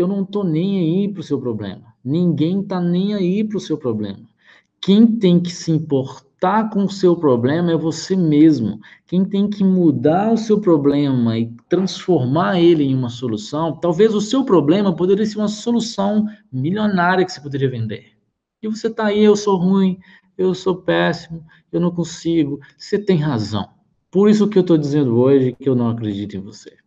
eu não tô nem aí pro seu problema. Ninguém tá nem aí pro seu problema. Quem tem que se importar com o seu problema é você mesmo. Quem tem que mudar o seu problema e transformar ele em uma solução, talvez o seu problema poderia ser uma solução milionária que você poderia vender. E você tá aí, eu sou ruim, eu sou péssimo, eu não consigo. Você tem razão. Por isso que eu estou dizendo hoje que eu não acredito em você.